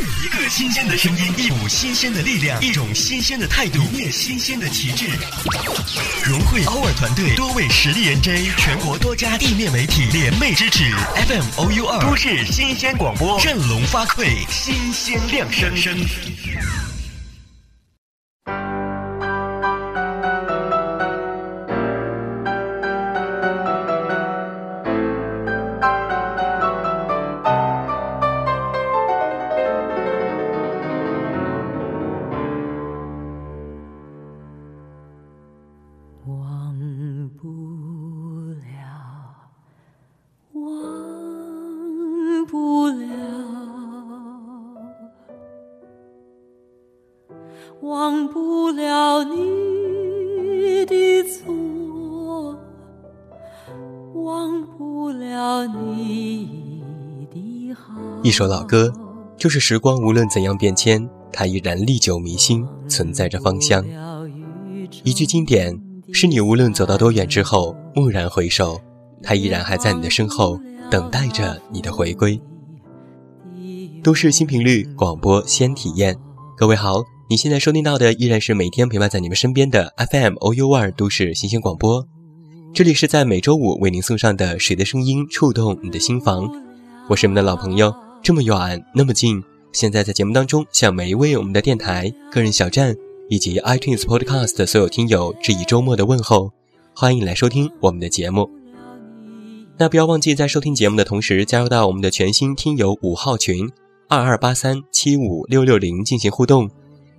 一个新鲜的声音，一股新鲜的力量，一种新鲜的态度，一面新鲜的旗帜。融汇 our 团队多位实力 NJ，全国多家地面媒体联袂支持，FM OU 二都市新鲜广播，振聋发聩，新鲜亮声声首老歌，就是时光无论怎样变迁，它依然历久弥新，存在着芳香。一句经典，是你无论走到多远之后，蓦然回首，它依然还在你的身后，等待着你的回归。都市新频率广播先体验，各位好，你现在收听到的依然是每天陪伴在你们身边的 FM OU 二都市新鲜广播。这里是在每周五为您送上的《谁的声音触动你的心房》，我是你们的老朋友，这么远那么近。现在在节目当中，向每一位我们的电台、个人小站。以及 iTunes Podcast 所有听友致以周末的问候，欢迎来收听我们的节目。那不要忘记在收听节目的同时，加入到我们的全新听友五号群二二八三七五六六零进行互动。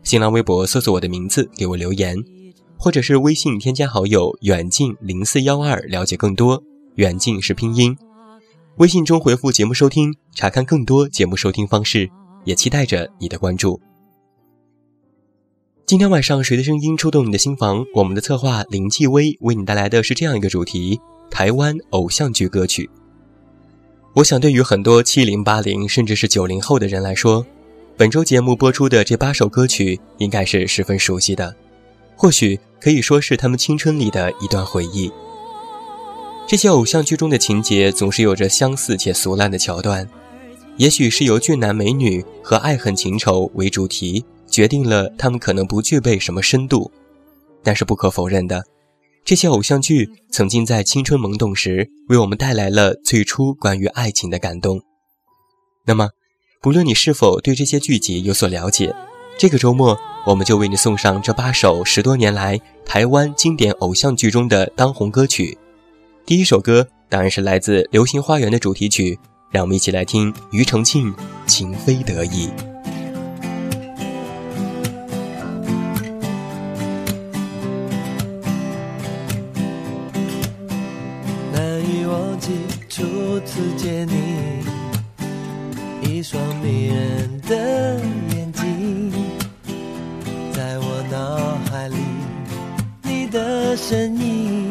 新浪微博搜索我的名字给我留言，或者是微信添加好友远近零四幺二了解更多。远近是拼音，微信中回复节目收听，查看更多节目收听方式，也期待着你的关注。今天晚上，谁的声音触动你的心房？我们的策划林继威为你带来的是这样一个主题：台湾偶像剧歌曲。我想，对于很多七零八零甚至是九零后的人来说，本周节目播出的这八首歌曲应该是十分熟悉的，或许可以说是他们青春里的一段回忆。这些偶像剧中的情节总是有着相似且俗烂的桥段，也许是由俊男美女和爱恨情仇为主题。决定了他们可能不具备什么深度，但是不可否认的，这些偶像剧曾经在青春懵懂时为我们带来了最初关于爱情的感动。那么，不论你是否对这些剧集有所了解，这个周末我们就为你送上这八首十多年来台湾经典偶像剧中的当红歌曲。第一首歌当然是来自《流星花园》的主题曲，让我们一起来听庾澄庆《情非得已》。难以忘记初次见你，一双迷人的眼睛，在我脑海里，你的身影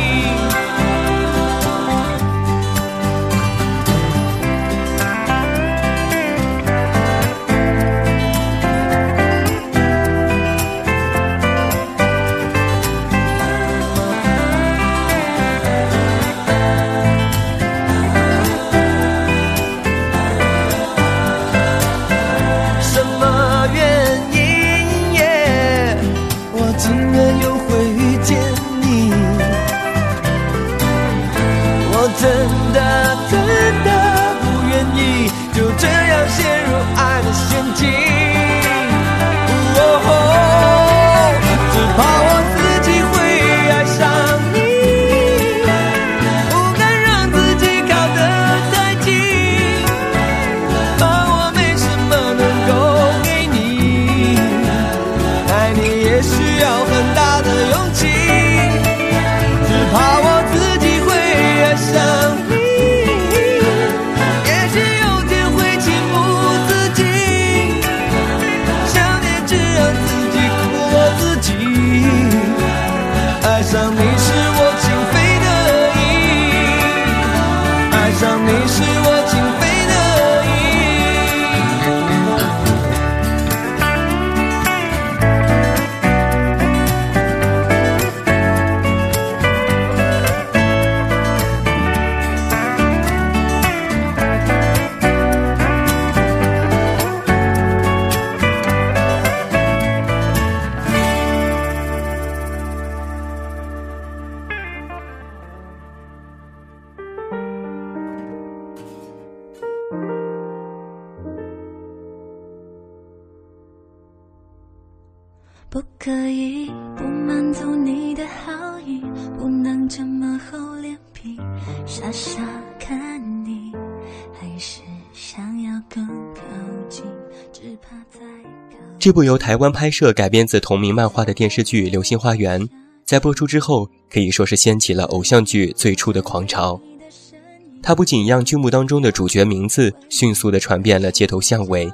这部由台湾拍摄改编自同名漫画的电视剧《流星花园》，在播出之后可以说是掀起了偶像剧最初的狂潮。它不仅让剧目当中的主角名字迅速地传遍了街头巷尾，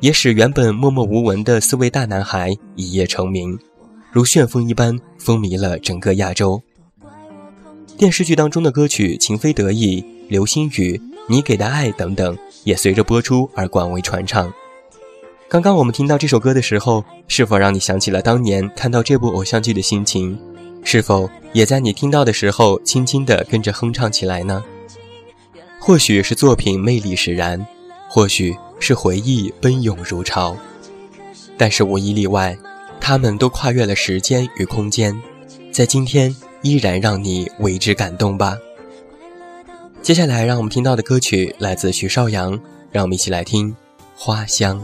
也使原本默默无闻的四位大男孩一夜成名，如旋风一般风靡了整个亚洲。电视剧当中的歌曲《情非得已》《流星雨》《你给的爱》等等，也随着播出而广为传唱。刚刚我们听到这首歌的时候，是否让你想起了当年看到这部偶像剧的心情？是否也在你听到的时候轻轻地跟着哼唱起来呢？或许是作品魅力使然，或许是回忆奔涌如潮，但是无一例外，他们都跨越了时间与空间，在今天依然让你为之感动吧。接下来让我们听到的歌曲来自徐少阳，让我们一起来听《花香》。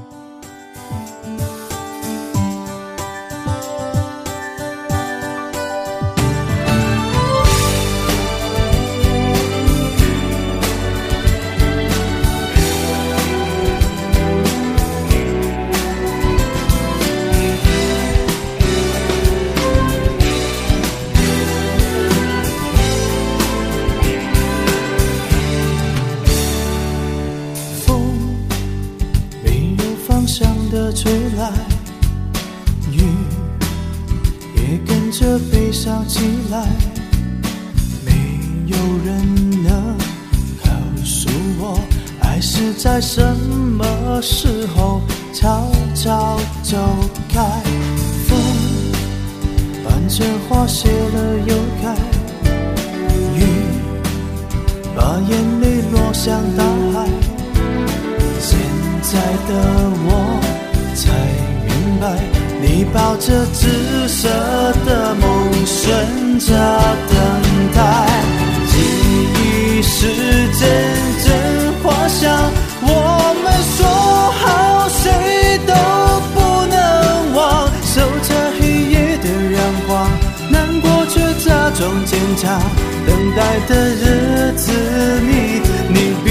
装坚强。等待的日子里，你比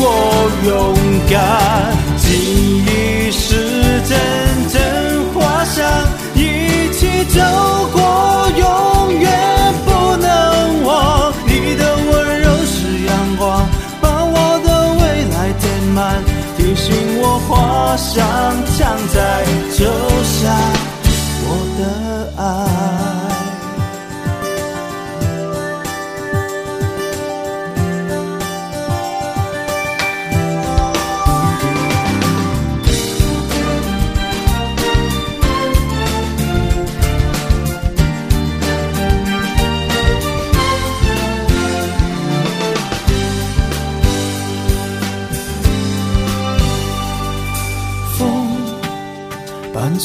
我勇敢。记忆是阵阵花香，一起走过，永远不能忘。你的温柔是阳光，把我的未来填满，提醒我花香常在就下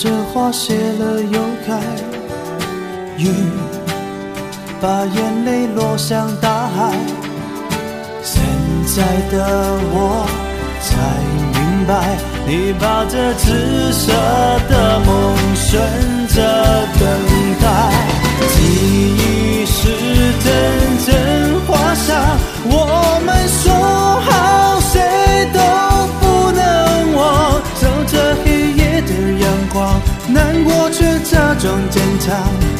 这花谢了又开，雨把眼泪落向大海。现在的我才明白，你把这紫色的梦选择等待。记忆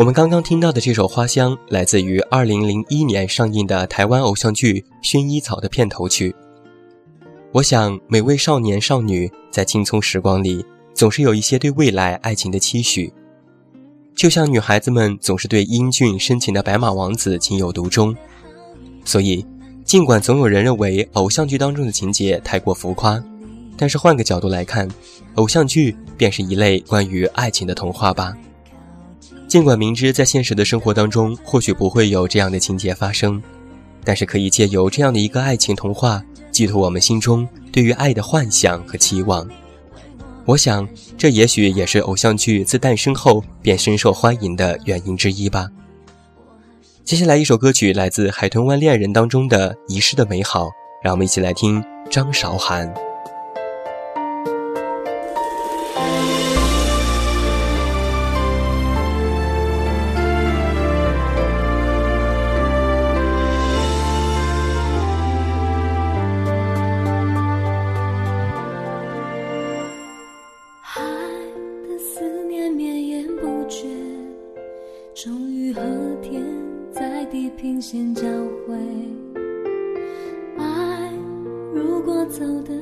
我们刚刚听到的这首《花香》来自于2001年上映的台湾偶像剧《薰衣草》的片头曲。我想，每位少年少女在青葱时光里，总是有一些对未来爱情的期许，就像女孩子们总是对英俊深情的白马王子情有独钟。所以，尽管总有人认为偶像剧当中的情节太过浮夸，但是换个角度来看，偶像剧便是一类关于爱情的童话吧。尽管明知在现实的生活当中或许不会有这样的情节发生，但是可以借由这样的一个爱情童话，寄托我们心中对于爱的幻想和期望。我想，这也许也是偶像剧自诞生后便深受欢迎的原因之一吧。接下来一首歌曲来自《海豚湾恋人》当中的《遗失的美好》，让我们一起来听张韶涵。走的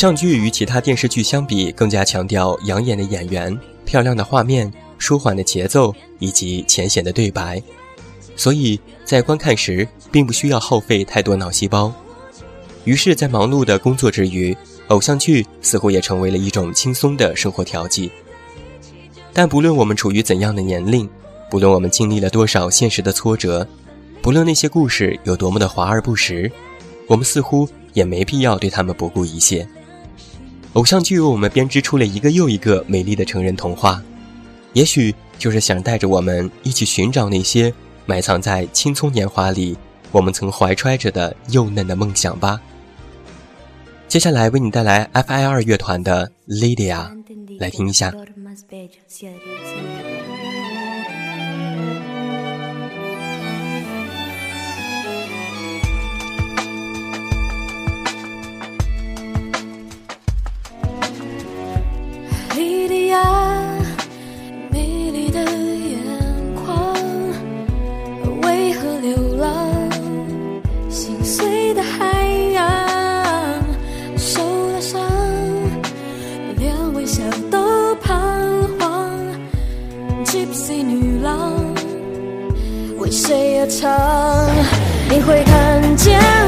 偶像剧与其他电视剧相比，更加强调养眼的演员、漂亮的画面、舒缓的节奏以及浅显的对白，所以在观看时并不需要耗费太多脑细胞。于是，在忙碌的工作之余，偶像剧似乎也成为了一种轻松的生活调剂。但不论我们处于怎样的年龄，不论我们经历了多少现实的挫折，不论那些故事有多么的华而不实，我们似乎也没必要对他们不顾一切。偶像剧为我们编织出了一个又一个美丽的成人童话，也许就是想带着我们一起寻找那些埋藏在青葱年华里我们曾怀揣着的幼嫩的梦想吧。接下来为你带来 F.I. 二乐团的《Lydia》，来听一下。呀，迷离的眼眶，为何流浪？心碎的海洋，受了伤，连微笑都彷徨。Gypsy 女郎，为谁而唱？你会看见。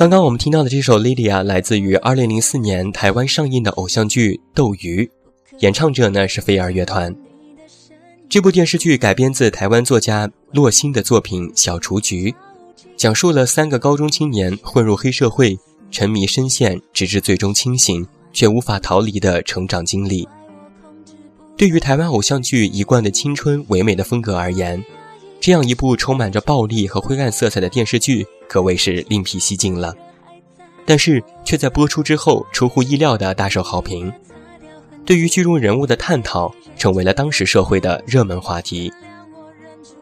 刚刚我们听到的这首《Lydia》来自于2004年台湾上映的偶像剧《斗鱼》，演唱者呢是飞儿乐团。这部电视剧改编自台湾作家洛心的作品《小雏菊》，讲述了三个高中青年混入黑社会、沉迷深陷，直至最终清醒却无法逃离的成长经历。对于台湾偶像剧一贯的青春唯美的风格而言，这样一部充满着暴力和灰暗色彩的电视剧可谓是另辟蹊径了。但是却在播出之后出乎意料的大受好评。对于剧中人物的探讨，成为了当时社会的热门话题。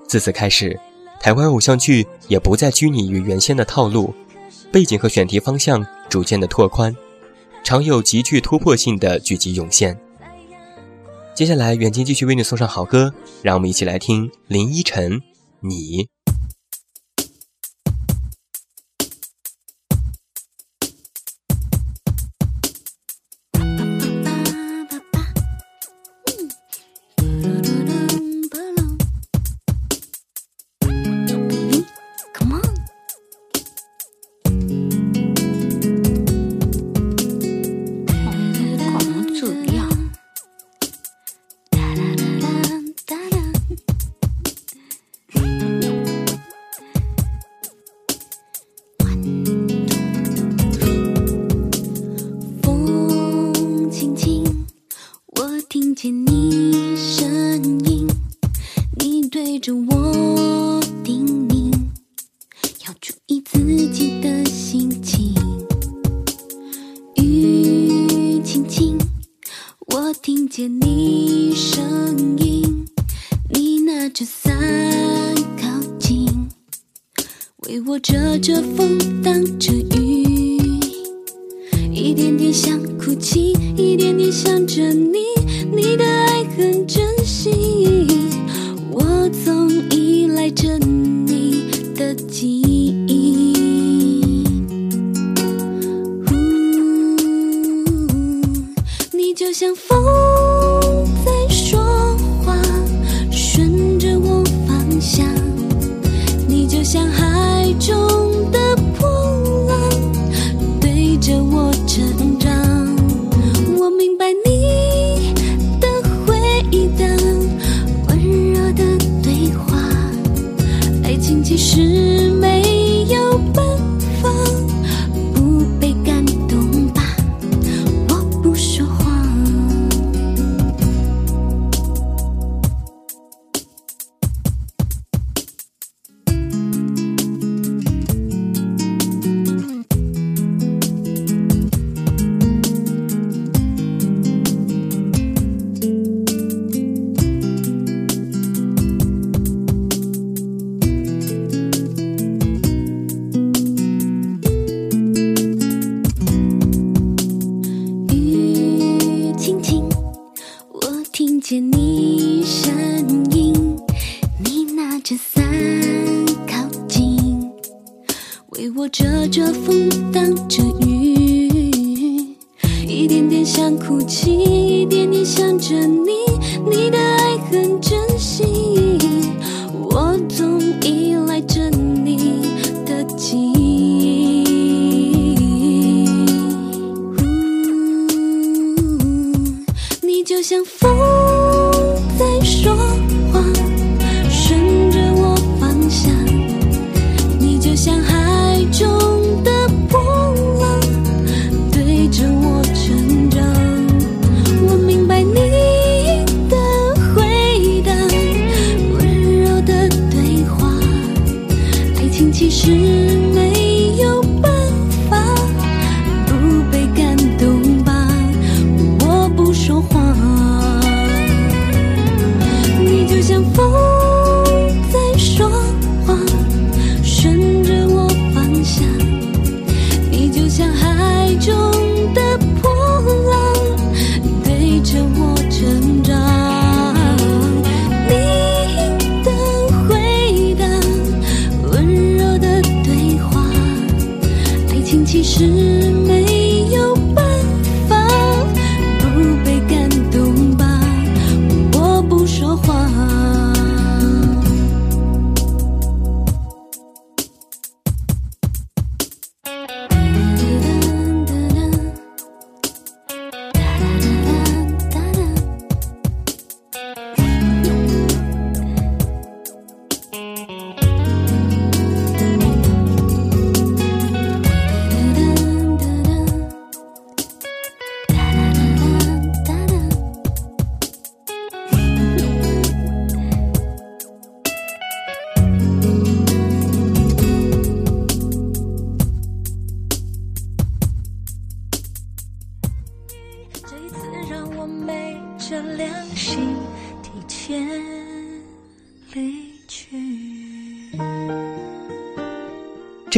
自此开始，台湾偶像剧也不再拘泥于原先的套路，背景和选题方向逐渐的拓宽，常有极具突破性的剧集涌现。接下来，远近继续为你送上好歌，让我们一起来听林依晨《你》。我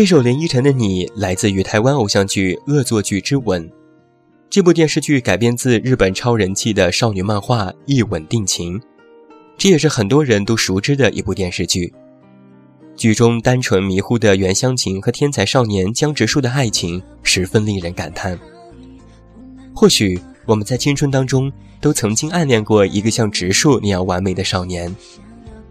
这首林依晨的你来自于台湾偶像剧《恶作剧之吻》。这部电视剧改编自日本超人气的少女漫画《一吻定情》，这也是很多人都熟知的一部电视剧。剧中单纯迷糊的袁湘琴和天才少年江直树的爱情十分令人感叹。或许我们在青春当中都曾经暗恋过一个像直树那样完美的少年，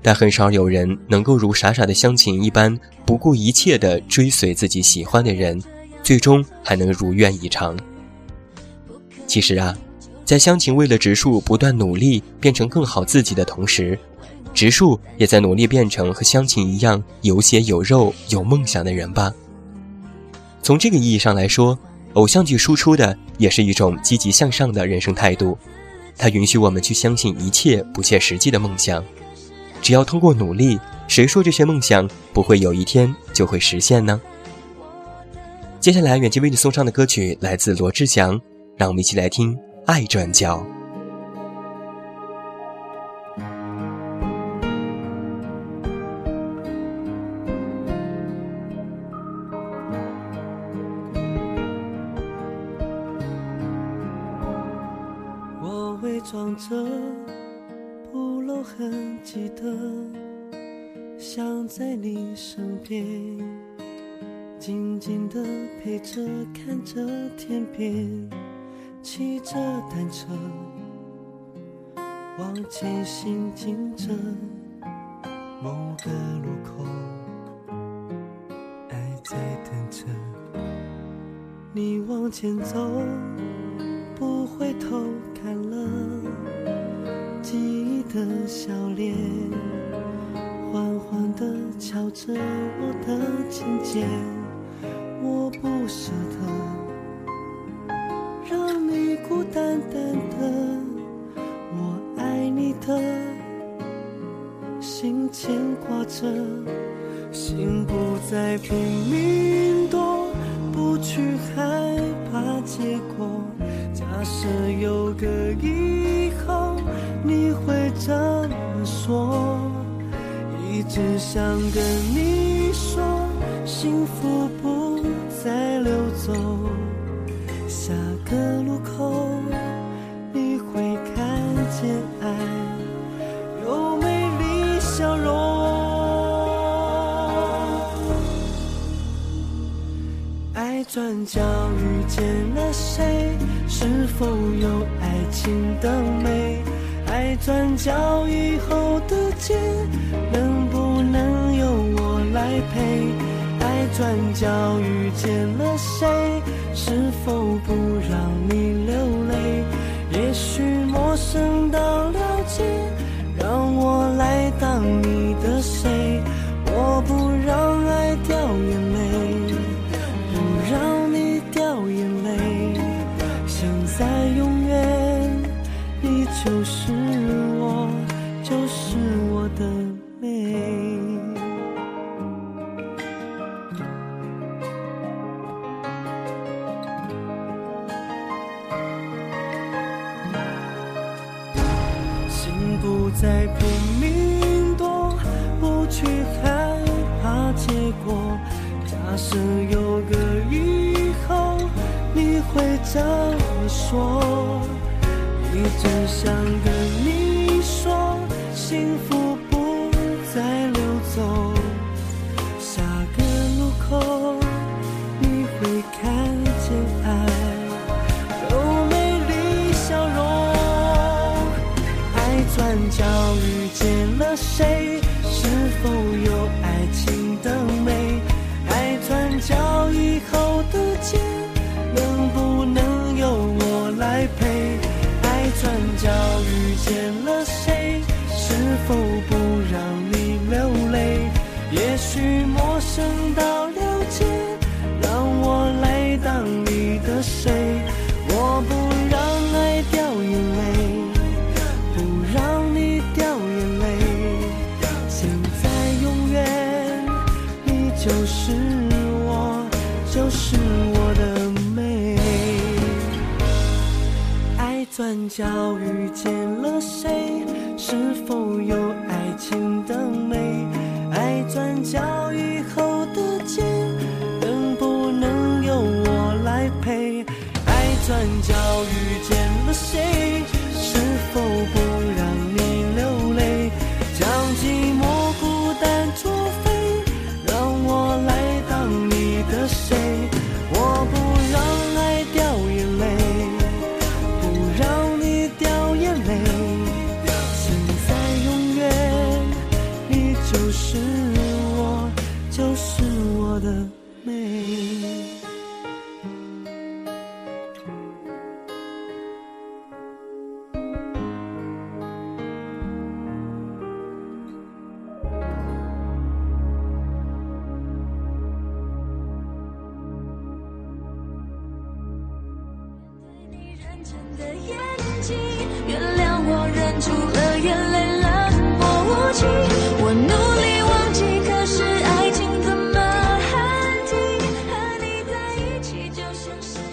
但很少有人能够如傻傻的湘琴一般不顾一切地追随自己喜欢的人，最终还能如愿以偿。其实啊，在湘琴为了植树不断努力变成更好自己的同时，植树也在努力变成和湘琴一样有血有肉、有梦想的人吧。从这个意义上来说，偶像剧输出的也是一种积极向上的人生态度，它允许我们去相信一切不切实际的梦想。只要通过努力，谁说这些梦想不会有一天就会实现呢？接下来，远近为你送上的歌曲来自罗志祥，让我们一起来听《爱转角》。路不再流走，下个路口你会看见爱，有美丽笑容。爱转角遇见了谁？是否有爱情的美？爱转角以后的街，能不能由我来陪？转角遇见了谁？是否不让你流泪？也许陌生到了解，让我来当你只想跟你说，幸福不再溜走。下个路口，你会看见爱。有美丽笑容。爱转角遇见了谁？是否有生到了解，让我来当你的谁？我不让爱掉眼泪，不让你掉眼泪。现在永远，你就是我，就是我的美。爱转角遇见了谁？是否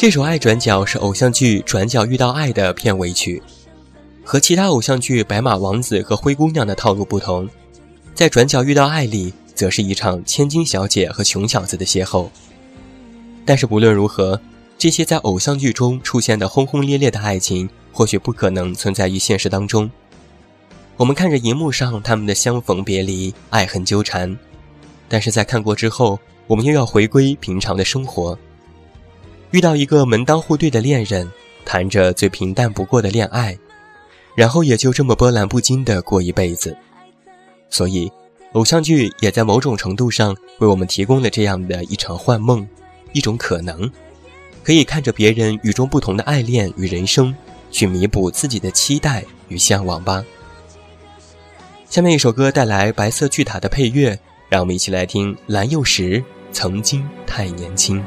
这首《爱转角》是偶像剧《转角遇到爱》的片尾曲，和其他偶像剧《白马王子》和《灰姑娘》的套路不同，在《转角遇到爱》里，则是一场千金小姐和穷小子的邂逅。但是不论如何，这些在偶像剧中出现的轰轰烈烈的爱情，或许不可能存在于现实当中。我们看着荧幕上他们的相逢别离、爱恨纠缠，但是在看过之后，我们又要回归平常的生活。遇到一个门当户对的恋人，谈着最平淡不过的恋爱，然后也就这么波澜不惊的过一辈子。所以，偶像剧也在某种程度上为我们提供了这样的一场幻梦，一种可能，可以看着别人与众不同的爱恋与人生，去弥补自己的期待与向往吧。下面一首歌带来白色巨塔的配乐，让我们一起来听蓝又时《曾经太年轻》。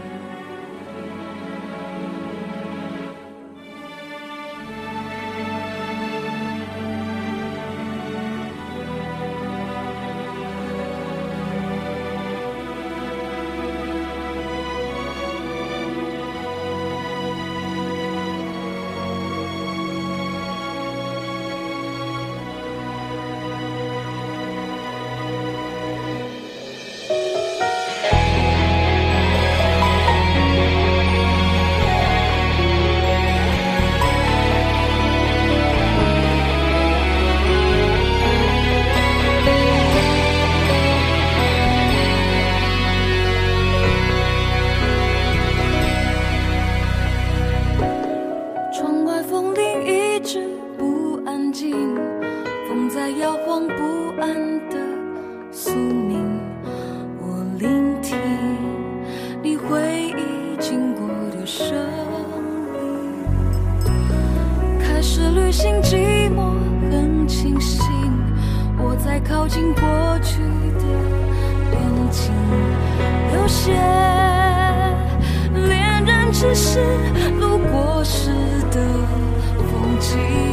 是路过时的风景。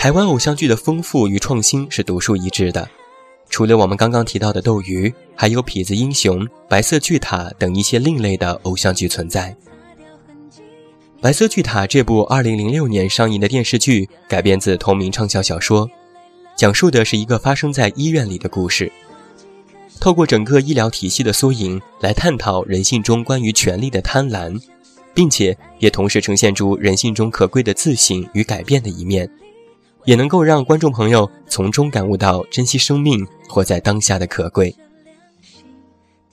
台湾偶像剧的丰富与创新是独树一帜的。除了我们刚刚提到的斗鱼，还有痞子英雄、白色巨塔等一些另类的偶像剧存在。白色巨塔这部2006年上映的电视剧改编自同名畅销小说，讲述的是一个发生在医院里的故事，透过整个医疗体系的缩影来探讨人性中关于权力的贪婪，并且也同时呈现出人性中可贵的自省与改变的一面。也能够让观众朋友从中感悟到珍惜生命、活在当下的可贵。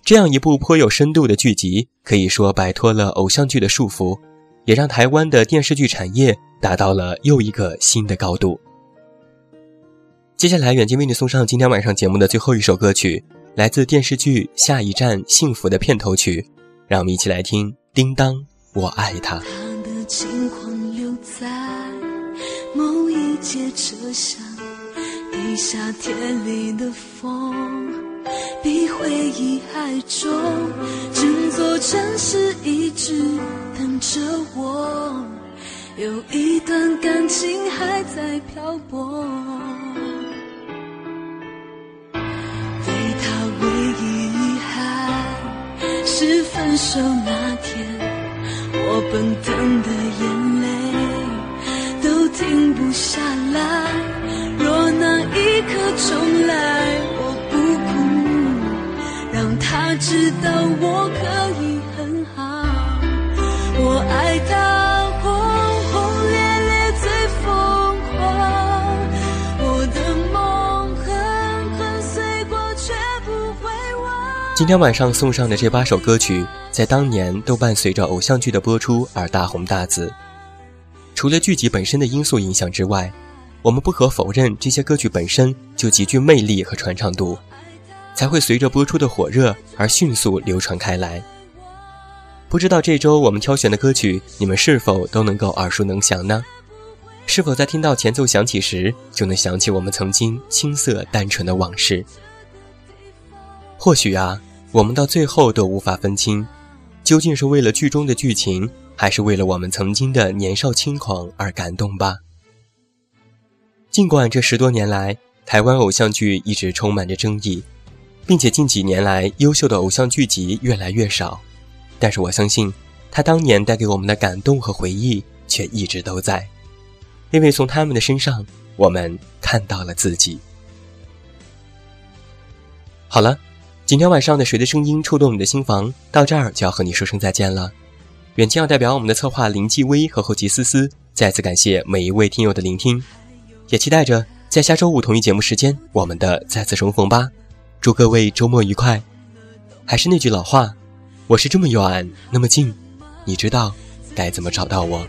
这样一部颇有深度的剧集，可以说摆脱了偶像剧的束缚，也让台湾的电视剧产业达到了又一个新的高度。接下来，远近为你送上今天晚上节目的最后一首歌曲，来自电视剧《下一站幸福》的片头曲，让我们一起来听《叮当，我爱他》。他的一节车厢，比夏天里的风，比回忆还重。整座城市一直等着我，有一段感情还在漂泊。对他唯一遗憾是分手那天。我奔腾的留下来若那一刻重来我不哭让他知道我可以很好我爱他轰轰烈烈最疯狂我的梦狠狠碎过却不会忘。今天晚上送上的这八首歌曲在当年都伴随着偶像剧的播出而大红大紫。除了剧集本身的因素影响之外，我们不可否认这些歌曲本身就极具魅力和传唱度，才会随着播出的火热而迅速流传开来。不知道这周我们挑选的歌曲，你们是否都能够耳熟能详呢？是否在听到前奏响起时，就能想起我们曾经青涩单纯的往事？或许啊。我们到最后都无法分清，究竟是为了剧中的剧情，还是为了我们曾经的年少轻狂而感动吧。尽管这十多年来，台湾偶像剧一直充满着争议，并且近几年来优秀的偶像剧集越来越少，但是我相信，他当年带给我们的感动和回忆却一直都在，因为从他们的身上，我们看到了自己。好了。今天晚上的《谁的声音触动你的心房》到这儿就要和你说声再见了。远近要代表我们的策划林继威和后期思思，再次感谢每一位听友的聆听，也期待着在下周五同一节目时间我们的再次重逢吧。祝各位周末愉快！还是那句老话，我是这么远那么近，你知道该怎么找到我。